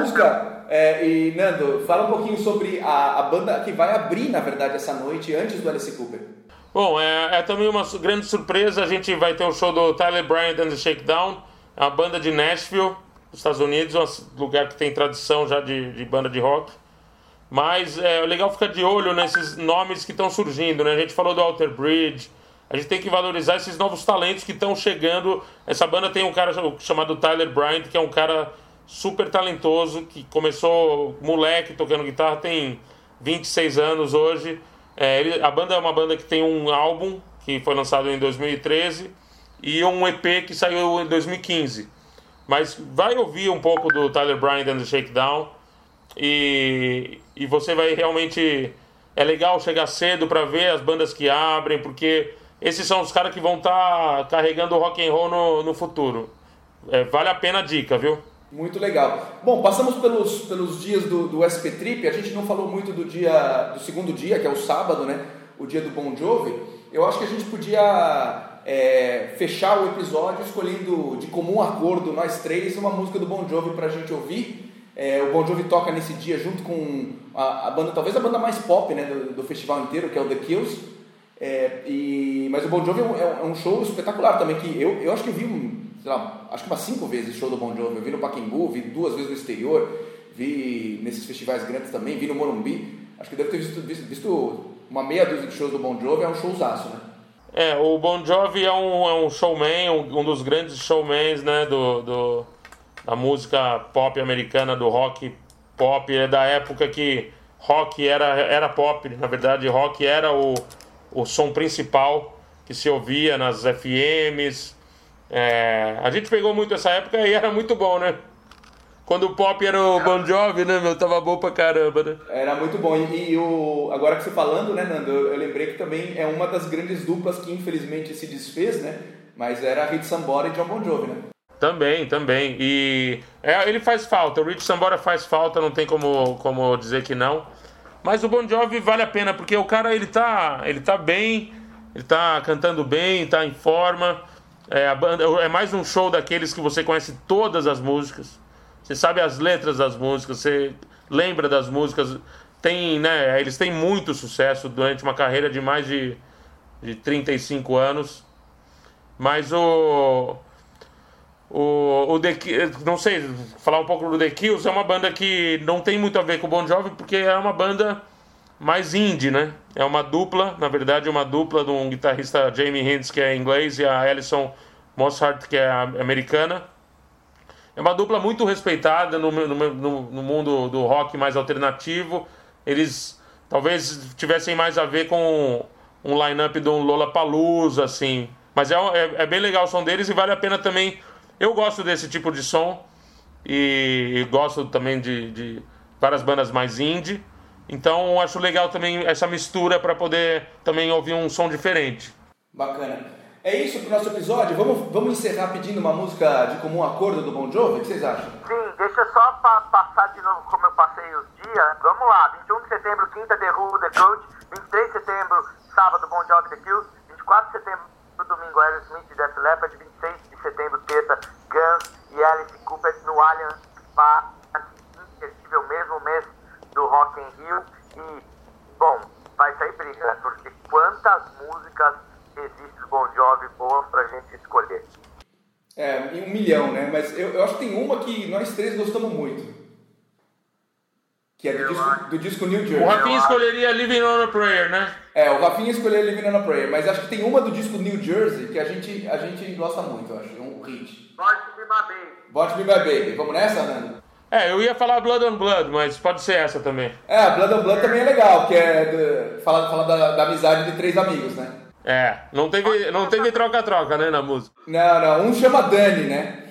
Música. É, e Nando, fala um pouquinho sobre a, a banda que vai abrir, na verdade, essa noite, antes do Alice Cooper. Bom, é, é também uma grande surpresa. A gente vai ter o show do Tyler Bryant and the Shakedown, é uma banda de Nashville, Estados Unidos, um lugar que tem tradição já de, de banda de rock. Mas é legal ficar de olho nesses nomes que estão surgindo, né? A gente falou do Alter Bridge, a gente tem que valorizar esses novos talentos que estão chegando. Essa banda tem um cara chamado Tyler Bryant, que é um cara super talentoso, que começou moleque tocando guitarra, tem 26 anos hoje. É, ele- a banda é uma banda que tem um álbum que foi lançado em 2013 e um EP que saiu em 2015. Mas vai ouvir um pouco do Tyler Bryant and the Shakedown e, e você vai realmente. É legal chegar cedo para ver as bandas que abrem, porque esses são os caras que vão estar carregando o rock and roll no, no futuro. É, vale a pena a dica, viu? Muito legal. Bom, passamos pelos, pelos dias do, do SP Trip, a gente não falou muito do dia do segundo dia, que é o sábado, né? O dia do Bon Jovi. Eu acho que a gente podia é, fechar o episódio escolhendo de comum acordo, nós três, uma música do Bon Jovi pra gente ouvir. É, o Bon Jovi toca nesse dia junto com a, a banda, talvez a banda mais pop né, do, do festival inteiro, que é o The Kills. É, e, mas o Bon Jovi é um, é um show espetacular também, que eu, eu acho que eu vi, um, sei lá, acho que umas cinco vezes show do Bon Jovi. Eu vi no Pacaembu, vi duas vezes no exterior, vi nesses festivais grandes também, vi no Morumbi. Acho que deve ter visto, visto, visto uma meia dúzia de shows do Bon Jovi, é um showzaço, né? É, o Bon Jovi é um, é um showman, um, um dos grandes showmans né, do, do, da música pop americana, do rock pop. É da época que rock era, era pop, na verdade, rock era o, o som principal que se ouvia nas FMs. É, a gente pegou muito essa época e era muito bom, né? Quando o pop era o Bon Jovi, né, meu? Tava bom pra caramba, né? Era muito bom. E, e o, agora que você falando, né, Nando, eu, eu lembrei que também é uma das grandes duplas que infelizmente se desfez, né? Mas era a Hit Sambora e John Bon Jovi, né? Também, também. E é, ele faz falta. O Rich Sambora faz falta, não tem como, como dizer que não. Mas o Bon Jovi vale a pena, porque o cara ele tá, ele tá bem, ele tá cantando bem, tá em forma. É, banda, é mais um show daqueles que você conhece todas as músicas. Você sabe as letras das músicas, você lembra das músicas. Tem, né, eles têm muito sucesso durante uma carreira de mais de, de 35 anos. Mas o. O, o The Ki- não sei, falar um pouco do The Kills, é uma banda que não tem muito a ver com o Bon Jovi, porque é uma banda mais indie, né? É uma dupla, na verdade, uma dupla de um guitarrista Jamie Hintz, que é inglês, e a Alison Mosshart, que é americana. É uma dupla muito respeitada no, no, no, mundo do rock mais alternativo. Eles talvez tivessem mais a ver com um line-up de um Lollapalooza, assim. Mas é, é, é bem legal o som deles e vale a pena também. Eu gosto desse tipo de som e, e gosto também de, de várias bandas mais indie. Então acho legal também essa mistura para poder também ouvir um som diferente. Bacana. É isso pro nosso episódio. Vamos, vamos encerrar pedindo uma música de comum acordo do Bon Jovi? O que vocês acham? Sim, deixa eu só pa- passar de novo como eu passei os dias. Vamos lá, 21 de setembro, quinta, The Who, The Coach. 23 de setembro, sábado, Bon Jovi, The Kills. 24 de setembro, domingo, Aerosmith e Def Leppard. 26 de setembro, terça, Guns e Alice Cooper no Allianz Parque. Inesquecível mesmo mês do Rock in Rio. E, bom, vai sair briga, né? porque quantas músicas existem do Bon Jovi boas pra gente escolher. É, em um milhão, né? Mas eu, eu acho que tem uma que nós três gostamos muito. Que é do, disco, do disco New O Jersey. Rafinha escolheria Living on a Prayer, né? É, o Rafinha escolheu Living on a Prayer, mas acho que tem uma do disco New Jersey que a gente, a gente gosta muito, eu acho. É um hit. Pode me bater. Bot Me My Baby. Vamos nessa, Nando? É, eu ia falar Blood on Blood, mas pode ser essa também. É, Blood on Blood também é legal, que é do, fala, fala da, da amizade de três amigos, né? É, não teve não teve troca-troca, né, na música. Não, não, um chama Dani, né?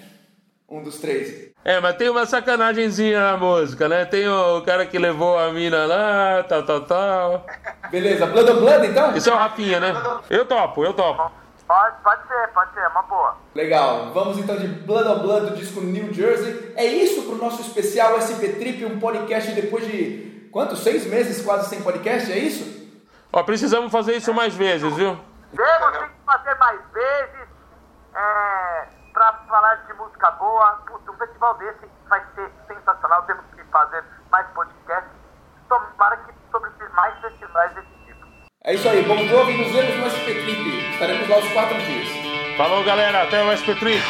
Um dos três. É, mas tem uma sacanagemzinha na música, né? Tem o cara que levou a mina lá, tal, tal, tal. Beleza, Blood on Blood então? Esse é o Rafinha, né? Eu topo, eu topo. Pode, pode ser, pode ser, é uma boa. Legal, vamos então de Blood on Blood do disco New Jersey. É isso pro nosso especial SP Trip, um podcast depois de quanto? Seis meses quase sem podcast, é isso? Ó, precisamos fazer isso mais vezes, viu? Temos que fazer mais vezes é, pra falar de música boa. Puta, um festival desse vai ser sensacional, temos que fazer mais podcasts. Tomara que sobre mais festivais desse é isso aí, bom jogo e nos vemos no SP Trip. Estaremos lá os quatro dias. Falou, galera. Até o SP Trip.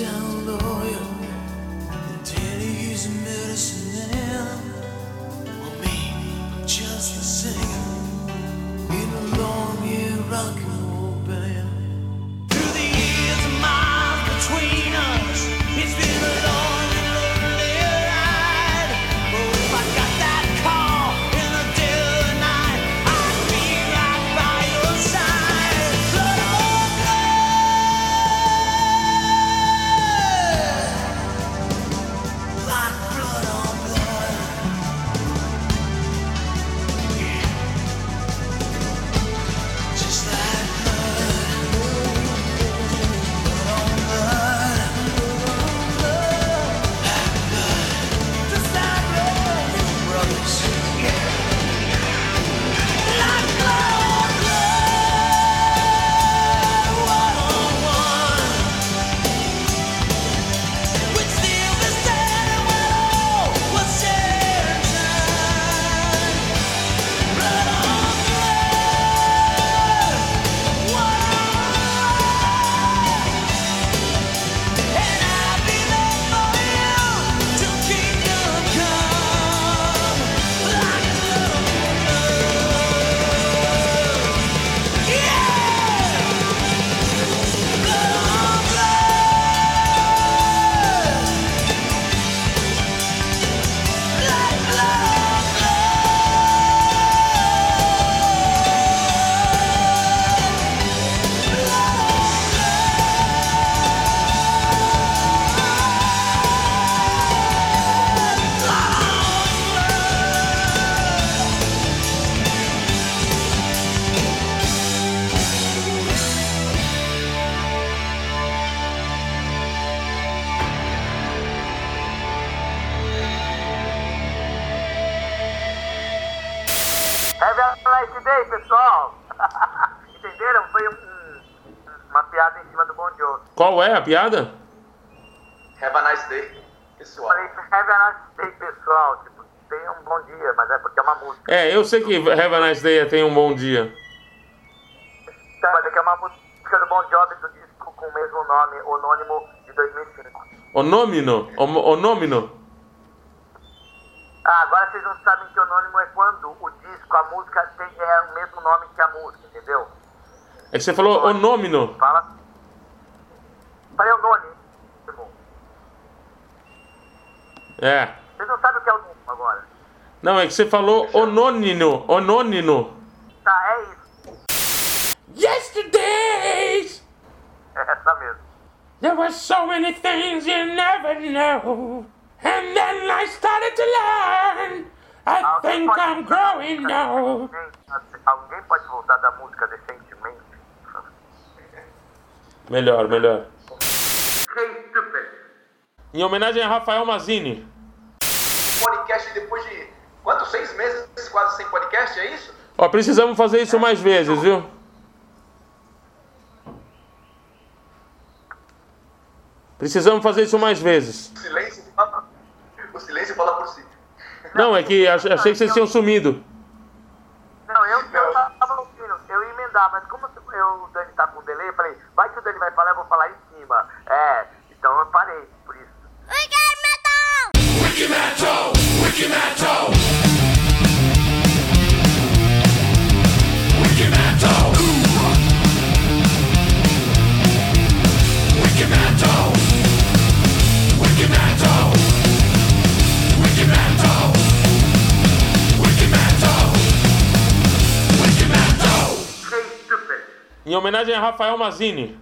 角落。Puto, Yesterday, pessoal. Entenderam? Foi um- um- uma piada em cima do Bon Jovi. Qual é a piada? Have a nice day, pessoal. Falei, have a nice day, pessoal. Tipo, tenha um bom dia, mas é porque é uma música. É, eu sei que Have a Nice Day tem um bom dia. Tá, mas é que é uma música do Bon Jovi do disco com o mesmo nome, Anônimo, de 2005. Onômino? Onômino? Ah, agora vocês não sabem que Anônimo é quando o disco, a música tem, é o mesmo nome que a música, entendeu? É que você falou onômino. Fala. Falei Anônimo. É. Vocês não sabem o que é o nome agora. Não, é que você falou onônino. Onônino. Tá, é isso. Yesterdays! É essa mesmo. There were so many things you never know. And then I started to learn. I Alguém think I'm growing now. Alguém pode voltar da música decentemente? Melhor, melhor. Em homenagem a Rafael Mazini. Podcast depois de quantos? Seis meses quase sem podcast, é isso? Ó, precisamos fazer isso mais vezes, viu? Precisamos fazer isso mais vezes. O silêncio fala, o silêncio fala por si. Não, é que ach- achei que vocês tinham sumido. Não, eu, eu tava ouvindo, eu ia emendar, mas como eu, o Dani tá com delay, eu falei, vai que o Dani vai falar, eu vou falar em cima. É, então eu parei, por isso. Hey, stupid. Em homenagem a Rafael Mazini.